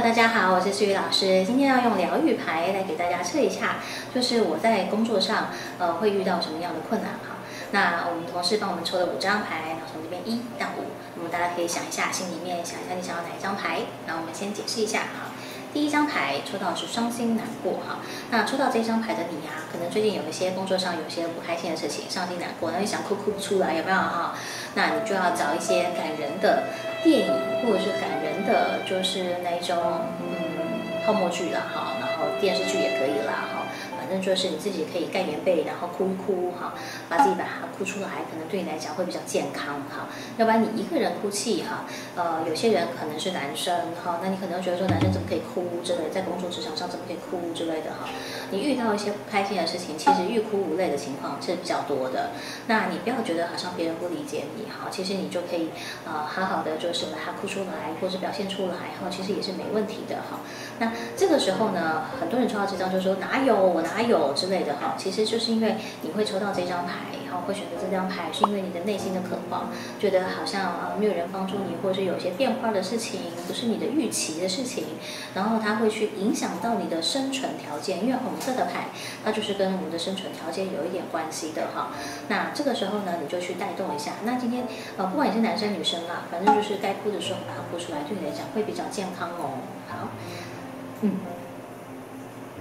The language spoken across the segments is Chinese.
大家好，我是思雨老师。今天要用疗愈牌来给大家测一下，就是我在工作上呃会遇到什么样的困难哈。那我们同事帮我们抽了五张牌，然后从这边一到五，那么大家可以想一下，心里面想一下你想要哪一张牌。然后我们先解释一下哈。第一张牌抽到是伤心难过哈，那抽到这张牌的你呀，可能最近有一些工作上有些不开心的事情，伤心难过，那你想哭哭不出来，有没有哈？那你就要找一些感人的电影，或者是感人的，就是那种嗯泡沫剧啦哈，然后电视剧也可以啦哈。反正就是你自己可以盖棉被，然后哭一哭哈，把自己把它哭出来，可能对你来讲会比较健康哈。要不然你一个人哭泣哈，呃，有些人可能是男生哈，那你可能觉得说男生怎么可以哭之类，在工作职场上怎么可以哭之类的哈。你遇到一些不开心的事情，其实欲哭无泪的情况是比较多的。那你不要觉得好像别人不理解你哈，其实你就可以呃好好的就是把它哭出来，或者表现出来哈，其实也是没问题的哈。那这个时候呢，很多人抽到这张就说哪有我哪。还有之类的哈，其实就是因为你会抽到这张牌，然后会选择这张牌，是因为你的内心的渴望，觉得好像啊没有人帮助你，或者是有些变化的事情不是你的预期的事情，然后它会去影响到你的生存条件，因为红色的牌它就是跟我们的生存条件有一点关系的哈。那这个时候呢，你就去带动一下。那今天呃，不管你是男生女生啦，反正就是该哭的时候把它哭出来，对你来讲会比较健康哦。好，嗯，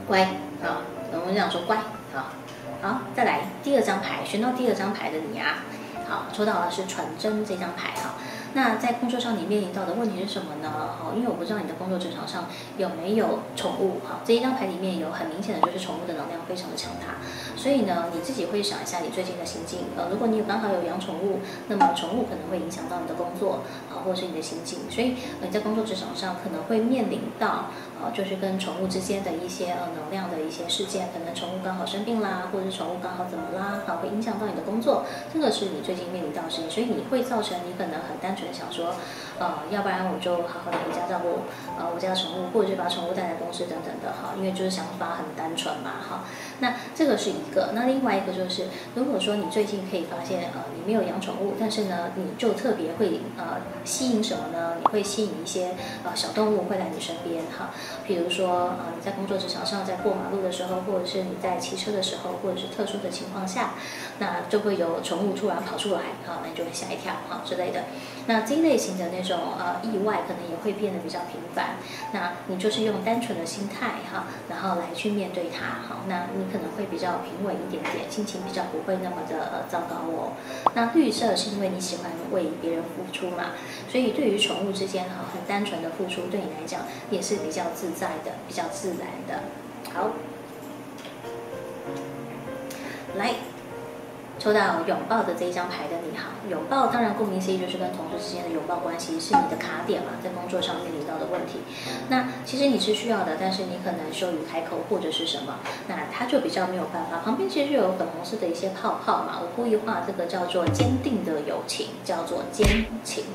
乖啊。我们讲说乖，啊，好，再来第二张牌，选到第二张牌的你啊，好，抽到的是传真这张牌哈。那在工作上你面临到的问题是什么呢？哈，因为我不知道你的工作职场上有没有宠物哈。这一张牌里面有很明显的就是宠物的能量非常的强大，所以呢，你自己会想一下你最近的心境。呃，如果你有刚好有养宠物，那么宠物可能会影响到你的工作啊，或者是你的心境。所以你在工作职场上可能会面临到呃，就是跟宠物之间的一些呃能量的一些事件，可能宠物刚好生病啦，或者是宠物刚好怎么啦，好，会影响到你的工作。这个是你最近面临到的事情，所以你会造成你可能很单纯。想说，呃，要不然我就好好的回家照顾呃我家的宠物，或者是把宠物带来公司等等的哈，因为就是想法很单纯嘛哈。那这个是一个，那另外一个就是，如果说你最近可以发现呃你没有养宠物，但是呢你就特别会呃吸引什么呢？你会吸引一些呃小动物会来你身边哈，比如说呃你在工作职场上在过马路的时候，或者是你在骑车的时候，或者是特殊的情况下，那就会有宠物突然跑出来哈，那你就会吓一跳哈之类的。那这类型的那种呃意外，可能也会变得比较频繁。那你就是用单纯的心态哈，然后来去面对它好，那你可能会比较平稳一点点，心情比较不会那么的呃糟糕哦。那绿色是因为你喜欢为别人付出嘛，所以对于宠物之间哈，很单纯的付出，对你来讲也是比较自在的，比较自然的。好，来。抽到拥抱的这一张牌的你好，拥抱当然顾名思义就是跟同事之间的拥抱关系是你的卡点嘛，在工作上面临到的问题。那其实你是需要的，但是你可能羞于开口或者是什么，那他就比较没有办法。旁边其实就有粉红色的一些泡泡嘛，我故意画这个叫做坚定的友情，叫做坚情。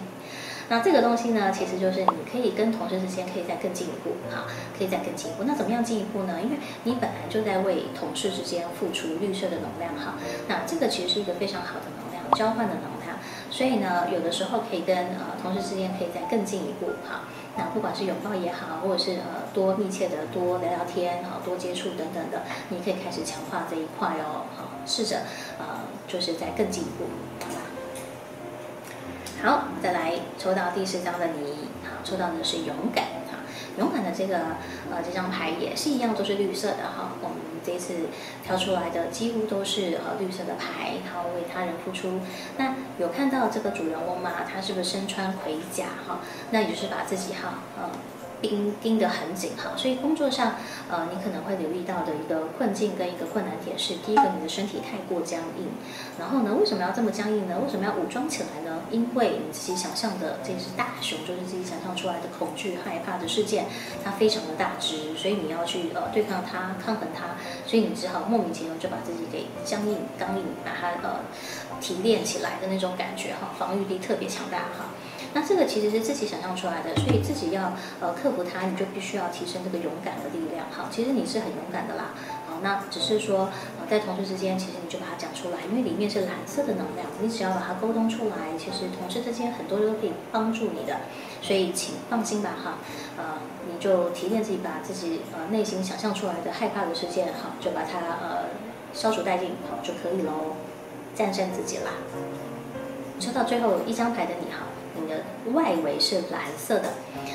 那这个东西呢，其实就是你可以跟同事之间可以再更进一步，哈，可以再更进一步。那怎么样进一步呢？因为你本来就在为同事之间付出绿色的能量，哈，那这个其实是一个非常好的能量交换的能量。所以呢，有的时候可以跟呃同事之间可以再更进一步，哈。那不管是拥抱也好，或者是呃多密切的多聊聊天，好多接触等等的，你可以开始强化这一块哦，好，试着呃就是再更进一步。好，再来抽到第四张的你，好，抽到的是勇敢，哈，勇敢的这个呃这张牌也是一样，都是绿色的哈。我们这次挑出来的几乎都是呃绿色的牌，然后，为他人付出。那有看到这个主人翁吗？他是不是身穿盔甲哈？那也就是把自己哈呃。盯盯得很紧哈，所以工作上，呃，你可能会留意到的一个困境跟一个困难点是，第一个你的身体太过僵硬，然后呢，为什么要这么僵硬呢？为什么要武装起来呢？因为你自己想象的这只大熊，就是自己想象出来的恐惧、害怕的事件，它非常的大只，所以你要去呃对抗它、抗衡它，所以你只好莫名其妙就把自己给僵硬、刚硬，把它呃提炼起来的那种感觉哈，防御力特别强大哈。那这个其实是自己想象出来的，所以自己要呃克服它，你就必须要提升这个勇敢的力量。好，其实你是很勇敢的啦。好，那只是说呃在同事之间，其实你就把它讲出来，因为里面是蓝色的能量，你只要把它沟通出来，其实同事之间很多都可以帮助你的，所以请放心吧哈，呃，你就提炼自己把自己呃内心想象出来的害怕的事件哈，就把它呃消除殆尽好就可以喽，战胜自己啦。抽到最后一张牌的你哈，外围是蓝色的，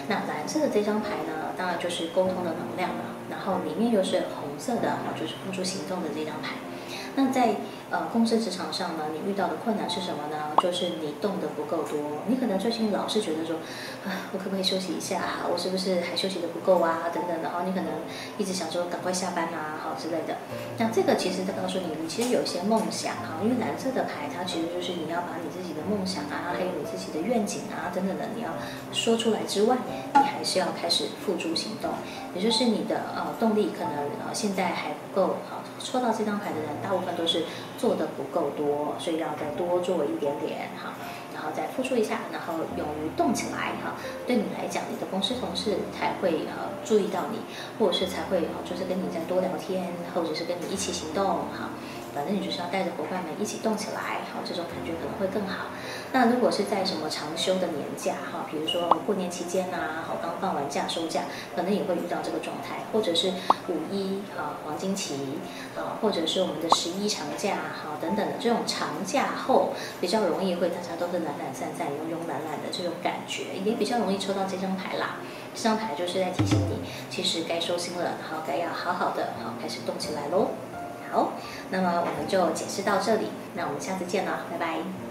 那蓝色的这张牌呢，当然就是沟通的能量了。然后里面又是红色的，就是付诸行动的这张牌。那在呃公司职场上呢，你遇到的困难是什么呢？就是你动的不够多。你可能最近老是觉得说，啊，我可不可以休息一下？哈，我是不是还休息的不够啊？等等的，哈，你可能一直想说赶快下班啊，好之类的。那这个其实在告诉你，你其实有一些梦想哈，因为蓝色的牌它其实就是你要把你自己的梦想啊，还有你自己的愿景啊等等的，你要说出来之外，你还是要开始付诸行动，也就是你的呃动力可能呃现在还不够好。抽到这张牌的人，大部分都是做的不够多，所以要再多做一点点哈，然后再付出一下，然后勇于动起来哈。对你来讲，你的公司同事才会呃注意到你，或者是才会哦，就是跟你再多聊天，或者是跟你一起行动哈。反正你就是要带着伙伴们一起动起来，好，这种感觉可能会更好。那如果是在什么长休的年假哈，比如说过年期间呐，好，刚放完假收假，可能也会遇到这个状态，或者是五一啊黄金期啊，或者是我们的十一长假哈等等的这种长假后，比较容易会大家都是懒懒散散、慵慵懒懒的这种感觉，也比较容易抽到这张牌啦。这张牌就是在提醒你，其实该收心了，好，该要好好的好开始动起来喽。好，那么我们就解释到这里，那我们下次见了，拜拜。